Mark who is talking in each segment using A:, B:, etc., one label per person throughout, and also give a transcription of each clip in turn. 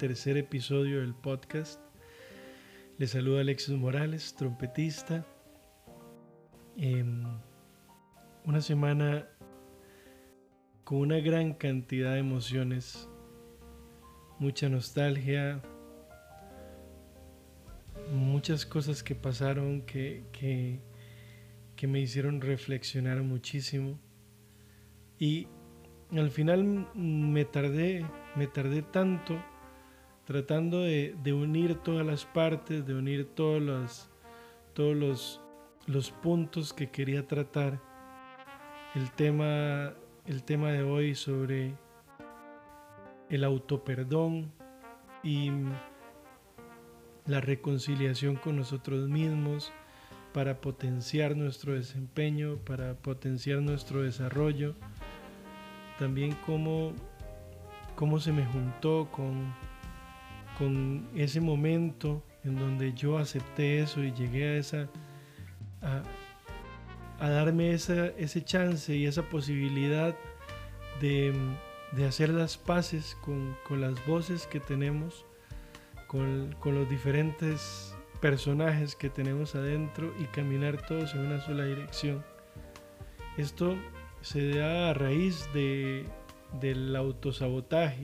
A: tercer episodio del podcast. Les saluda Alexis Morales, trompetista. Em, una semana con una gran cantidad de emociones, mucha nostalgia, muchas cosas que pasaron que, que, que me hicieron reflexionar muchísimo. Y al final me tardé, me tardé tanto tratando de, unir todas las partes, de unir todos los, todos los, los puntos que quería tratar. El tema, el tema de hoy sobre el autoperdón y la reconciliación con nosotros mismos para potenciar nuestro desempeño, para potenciar nuestro desarrollo también cómo, cómo se me juntó con, con ese momento en donde yo acepté eso y llegué a esa a, darme esa, ese chance y esa posibilidad de, hacer las paces con, las voces que tenemos, con, con los diferentes personajes que tenemos adentro y caminar todos en una sola dirección. Esto se da a raíz de, del autosabotaje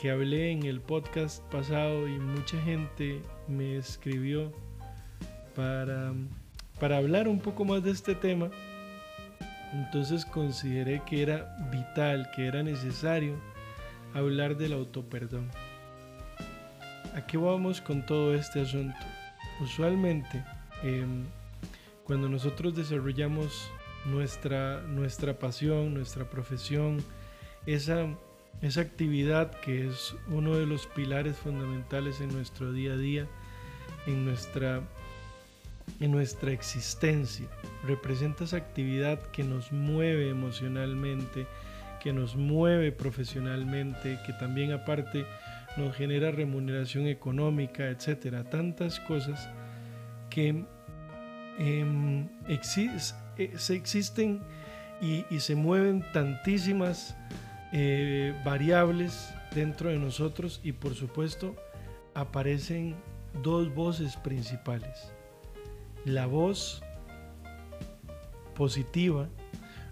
A: que hablé en el podcast pasado y mucha gente me escribió para, para hablar un poco más de este tema. Entonces consideré que era vital, que era necesario hablar del autoperdón. ¿A qué vamos con todo este asunto? Usualmente, em, cuando nosotros desarrollamos nuestra, nuestra pasión, nuestra profesión, esa, esa actividad que es uno de los pilares fundamentales en nuestro día a día, en nuestra, en nuestra existencia. Representa esa actividad que nos mueve emocionalmente, que nos mueve profesionalmente, que también aparte nos genera remuneración económica, etcétera. Tantas cosas que eh, se existen y, se mueven tantísimas eh, variables dentro de nosotros y por supuesto aparecen dos voces principales. La voz positiva.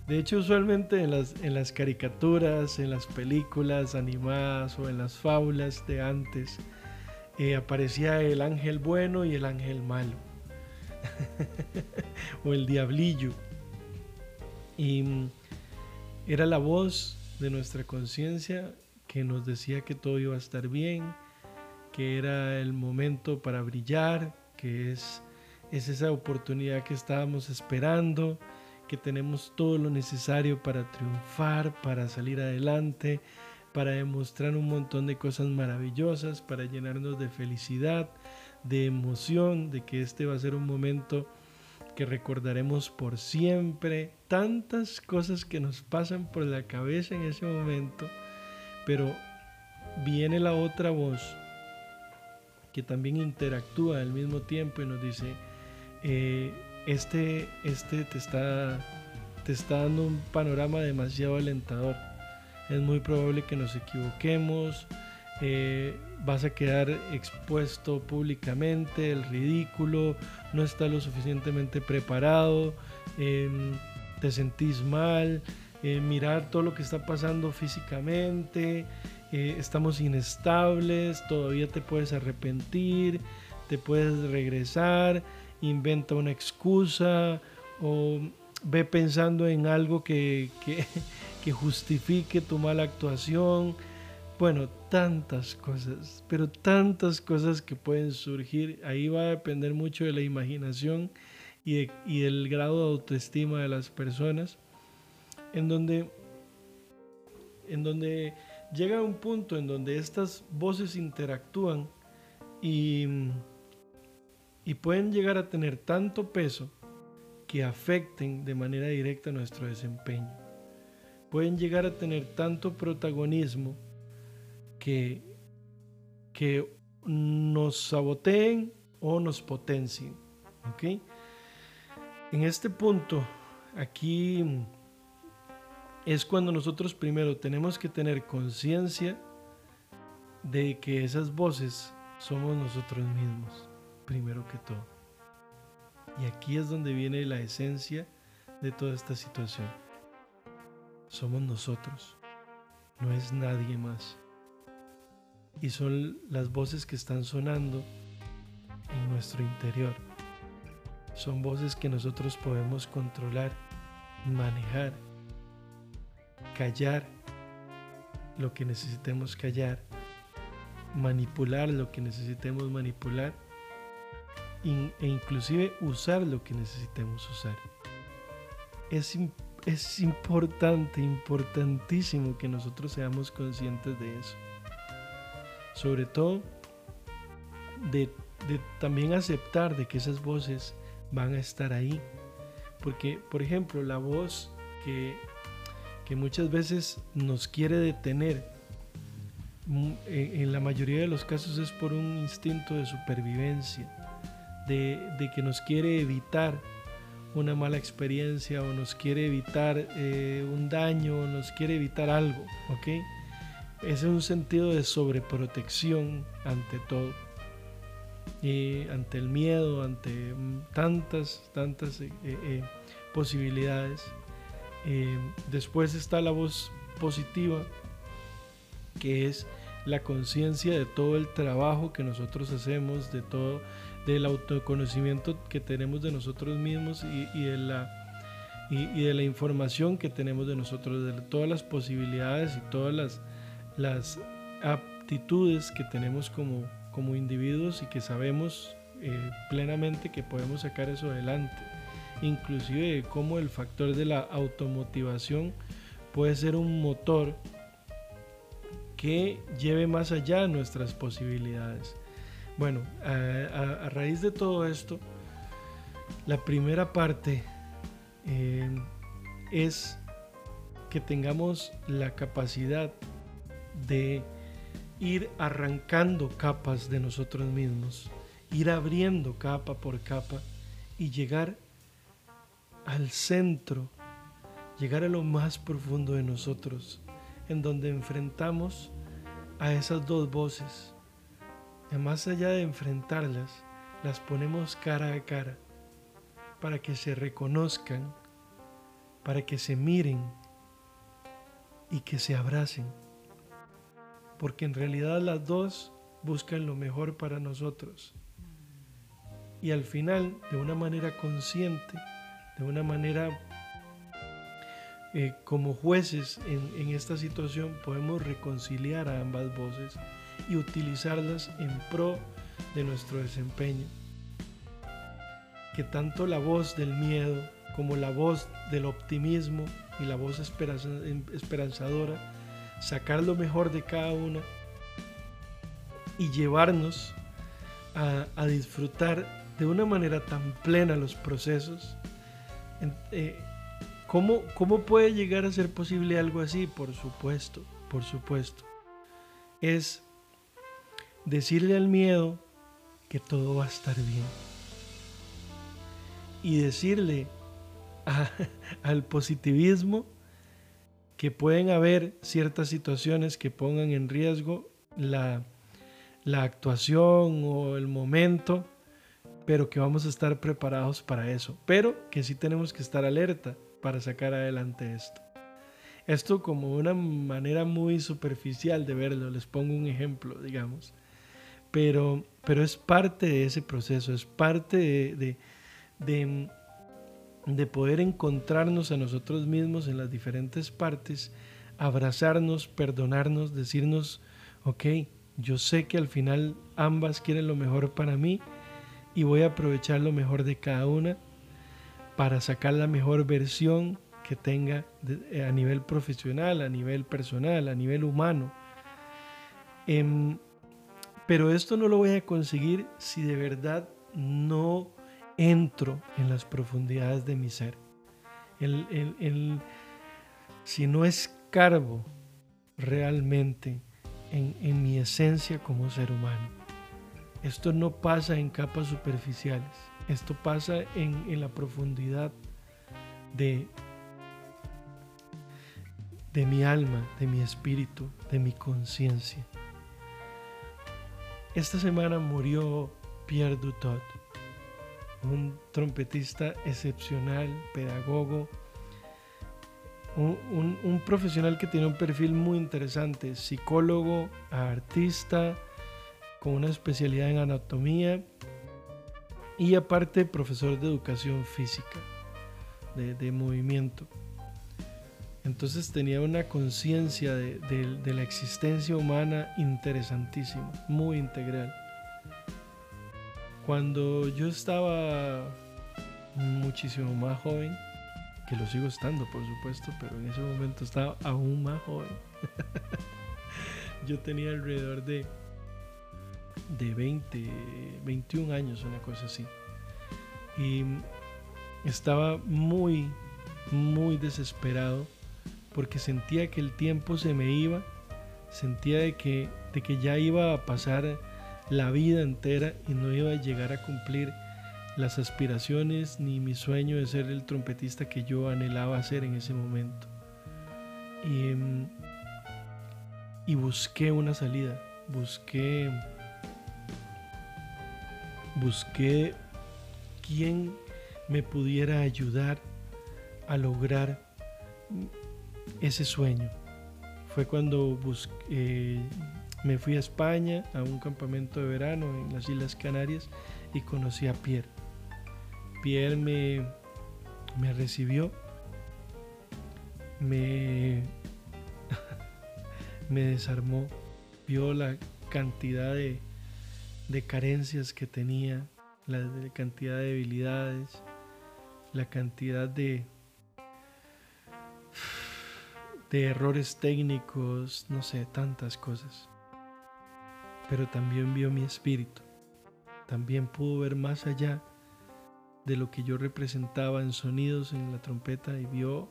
A: De hecho, usualmente en las, en las caricaturas, en las películas animadas o en las fábulas de antes, eh, aparecía el ángel bueno y el ángel malo. o el diablillo. Y mm, era la voz de nuestra conciencia que nos decía que todo iba a estar bien, que era el momento para brillar, que es, es esa oportunidad que estábamos esperando, que tenemos todo lo necesario para triunfar, para salir adelante, para demostrar un montón de cosas maravillosas, para llenarnos de felicidad, de emoción, de que este va a ser un momento que recordaremos por siempre, tantas cosas que nos pasan por la cabeza en ese momento, pero viene la otra voz que también interactúa al mismo tiempo y nos dice, eh, este, este te, está, te está dando un panorama demasiado alentador, es muy probable que nos equivoquemos, eh, vas a quedar expuesto públicamente, el ridículo, no estás lo suficientemente preparado, em, te sentís mal, eh, mirar todo lo que está pasando físicamente, eh, estamos inestables, todavía te puedes arrepentir, te puedes regresar, inventa una excusa o ve pensando en algo que, que justifique tu mala actuación bueno, tantas cosas, pero tantas cosas que pueden surgir. Ahí va a depender mucho de la imaginación y, del grado de autoestima de las personas, en donde, en donde llega un punto en donde estas voces interactúan y, y pueden llegar a tener tanto peso que afecten de manera directa nuestro desempeño. Pueden llegar a tener tanto protagonismo que, que nos saboteen o nos potencien. ¿ok? En este punto, aquí es cuando nosotros primero tenemos que tener conciencia de que esas voces somos nosotros mismos, primero que todo. Y aquí es donde viene la esencia de toda esta situación. Somos nosotros, no es nadie más. Y son las voces que están sonando en nuestro interior. Son voces que nosotros podemos controlar, manejar, callar lo que necesitemos callar, manipular lo que necesitemos manipular e inclusive usar lo que necesitemos usar. Es, es importante, importantísimo que nosotros seamos conscientes de eso. Sobre todo de, de también aceptar de que esas voces van a estar ahí. Porque, por ejemplo, la voz que que muchas veces nos quiere detener, mm, en la mayoría de los casos es por un instinto de supervivencia, de, que nos quiere evitar una mala experiencia o nos quiere evitar eh, un daño o nos quiere evitar algo, ¿ok? Es un sentido de sobreprotección ante todo, ante el miedo, ante tantas, tantas eh, eh, posibilidades. Eh, después está la voz positiva, que es la conciencia de todo el trabajo que nosotros hacemos, de todo, del autoconocimiento que tenemos de nosotros mismos y, de, la, y, de la información que tenemos de nosotros, de todas las posibilidades y todas las aptitudes que tenemos como, como individuos y que sabemos eh, plenamente que podemos sacar eso adelante inclusive cómo el factor de la automotivación puede ser un motor que lleve más allá nuestras posibilidades. Bueno, a, raíz de todo esto, la primera parte eh, es que tengamos la capacidad de ir arrancando capas de nosotros mismos, ir abriendo capa por capa y llegar al centro, llegar a lo más profundo de nosotros, en donde enfrentamos a esas dos voces. Y más allá de enfrentarlas, las ponemos cara a cara para que se reconozcan, para que se miren y que se abracen. Porque en realidad las dos buscan lo mejor para nosotros. Y al final, de una manera consciente, de una manera eh, como jueces en, esta situación podemos reconciliar a ambas voces y utilizarlas en pro de nuestro desempeño. Que tanto la voz del miedo como la voz del optimismo y la voz esperanzadora, sacar lo mejor de cada una y llevarnos a, disfrutar de una manera tan plena los procesos eh, ¿cómo, ¿Cómo puede llegar a ser posible algo así? Por supuesto, por supuesto. Es decirle al miedo que todo va a estar bien. Y decirle al positivismo que pueden haber ciertas situaciones que pongan en riesgo la, la actuación o el momento pero que vamos a estar preparados para eso, pero que sí tenemos que estar alerta para sacar adelante esto. Esto como una manera muy superficial de verlo, les pongo un ejemplo, digamos, pero, pero es parte de ese proceso, es parte de, de, de poder encontrarnos a nosotros mismos en las diferentes partes, abrazarnos, perdonarnos, decirnos, ok, yo sé que al final ambas quieren lo mejor para mí, y voy a aprovechar lo mejor de cada una para sacar la mejor versión que tenga eh, a nivel profesional, a nivel personal, a nivel humano. Em, pero esto no lo voy a conseguir si de verdad no entro en las profundidades de mi ser. si no escarbo realmente en mi esencia como ser humano. Esto no pasa en capas superficiales, esto pasa en, la profundidad de, de mi alma, de mi espíritu, de mi conciencia. esta semana murió Pierre Dutot, un trompetista excepcional, pedagogo, un, profesional que tiene un perfil muy interesante, psicólogo, artista, con una especialidad en anatomía y aparte profesor de educación física, de, movimiento. Entonces tenía una conciencia de, de, la existencia humana interesantísima, muy integral. Cuando yo estaba muchísimo más joven, que lo sigo estando por supuesto, pero en ese momento estaba aún más joven. yo tenía alrededor de de 20, 21 años, una cosa así. Y estaba muy, muy desesperado porque sentía que el tiempo se me iba, sentía de que, de que ya iba a pasar la vida entera y no iba a llegar a cumplir las aspiraciones ni mi sueño de ser el trompetista que yo anhelaba ser en ese momento. Y, y busqué una salida, busqué busqué quien me pudiera ayudar a lograr ese sueño. Fue cuando eh, me fui a España a un campamento de verano en las Islas Canarias y conocí a Pierre. Pierre me, me recibió, me, me desarmó, vio la cantidad de, de carencias que tenía, la cantidad de debilidades, la cantidad de, de errores técnicos, no sé, tantas cosas. Pero también vio mi espíritu, también pudo ver más allá de lo que yo representaba en sonidos en la trompeta y vio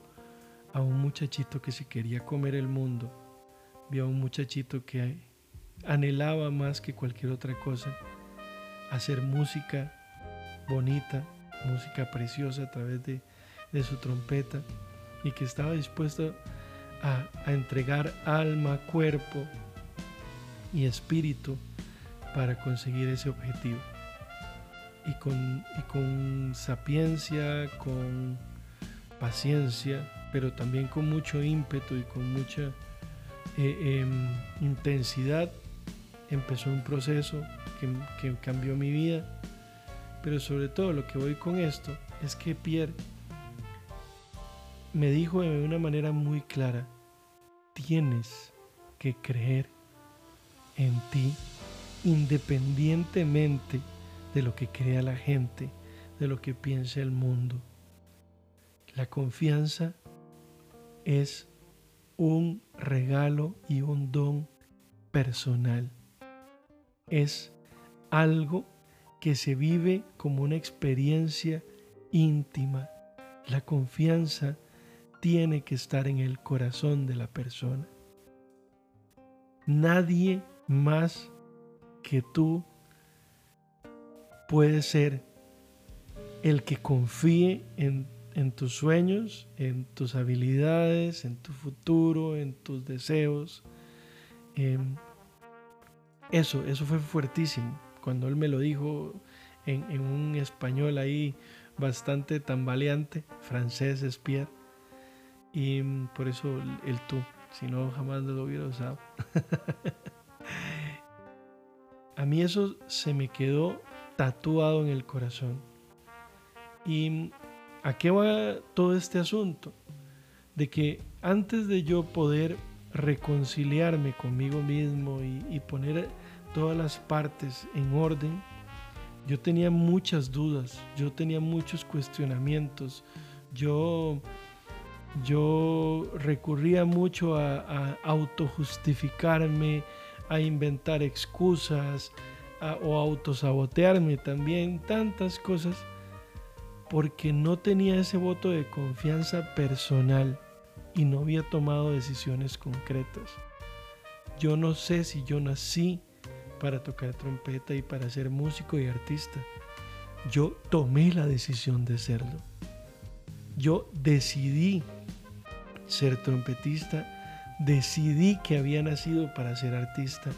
A: a un muchachito que se quería comer el mundo, vio a un muchachito que anhelaba más que cualquier otra cosa hacer música bonita, música preciosa a través de, su trompeta y que estaba dispuesto a, entregar alma, cuerpo y espíritu para conseguir ese objetivo. Y con, y con sapiencia, con paciencia, pero también con mucho ímpetu y con mucha eh, em, intensidad, empezó un proceso que, cambió mi vida. Pero sobre todo lo que voy con esto es que Pierre me dijo de una manera muy clara, tienes que creer en ti independientemente de lo que crea la gente, de lo que piense el mundo. La confianza es un regalo y un don personal es algo que se vive como una experiencia íntima. La confianza tiene que estar en el corazón de la persona. Nadie más que tú puede ser el que confíe en, tus sueños, en tus habilidades, en tu futuro, en tus deseos. Eso, eso fue fuertísimo. Cuando él me lo dijo en, un español ahí bastante tambaleante, francés es Pierre, y mm, por eso el, tú, si no jamás lo hubiera usado. A mí eso se me quedó tatuado en el corazón. ¿Y a qué va todo este asunto? De que antes de yo poder reconciliarme conmigo mismo y, poner todas las partes en orden, yo tenía muchas dudas, yo tenía muchos cuestionamientos, yo, yo recurría mucho a autojustificarme, a inventar excusas o autosabotearme también, tantas cosas, porque no tenía ese voto de confianza personal y no había tomado decisiones concretas. Yo no sé si yo nací para tocar trompeta y para ser músico y artista. Yo tomé la decisión de serlo. Yo decidí ser trompetista, decidí que había nacido para ser artista,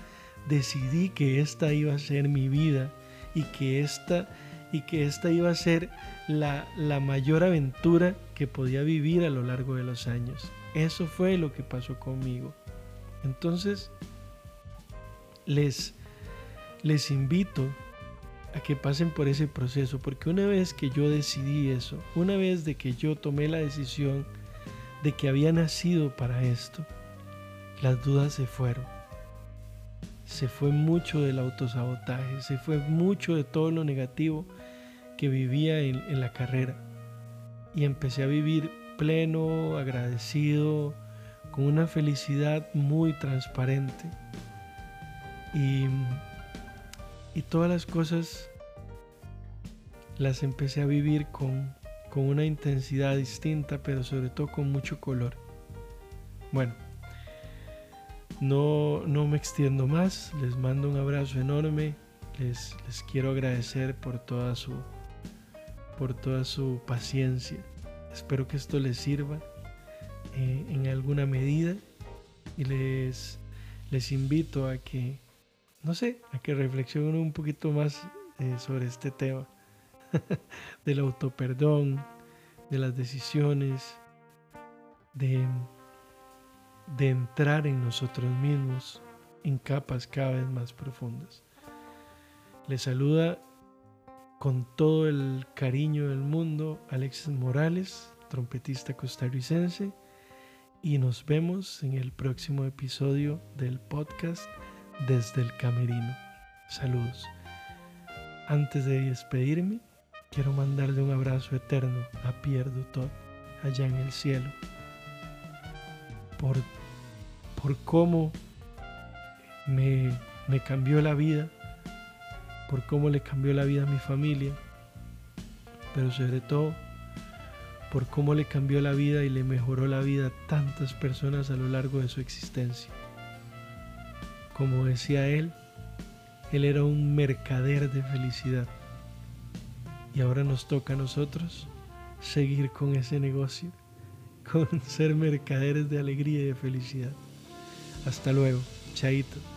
A: decidí que esta iba a ser mi vida y que esta, y que esta iba a ser la, la mayor aventura que podía vivir a lo largo de los años. Eso fue lo que pasó conmigo. Entonces, les, les invito a que pasen por ese proceso, porque una vez que yo decidí eso, una vez de que yo tomé la decisión de que había nacido para esto, las dudas se fueron. Se fue mucho del autosabotaje, se fue mucho de todo lo negativo que vivía en, la carrera. Y empecé a vivir pleno, agradecido, con una felicidad muy transparente. Y, y todas las cosas las empecé a vivir con, con una intensidad distinta, pero sobre todo con mucho color. Bueno, no, no me extiendo más, les mando un abrazo enorme, les, les quiero agradecer por toda su, por toda su paciencia. Espero que esto les sirva eh, en alguna medida. Y les, les invito a que, no sé, a que reflexionen un poquito más eh, sobre este tema del autoperdón, de las decisiones, de, de entrar en nosotros mismos en capas cada vez más profundas. Les saluda con todo el cariño del mundo Alexis Morales, trompetista costarricense, y nos vemos en el próximo episodio del podcast desde el camerino. Saludos. Antes de despedirme, quiero mandarle un abrazo eterno a Pierre Dutot allá en el cielo por, por cómo me, me cambió la vida por cómo le cambió la vida a mi familia, pero sobre todo por cómo le cambió la vida y le mejoró la vida a tantas personas a lo largo de su existencia. Como decía él, él era un mercader de felicidad. Y ahora nos toca a nosotros seguir con ese negocio, con ser mercaderes de alegría y de felicidad. Hasta luego, chaito.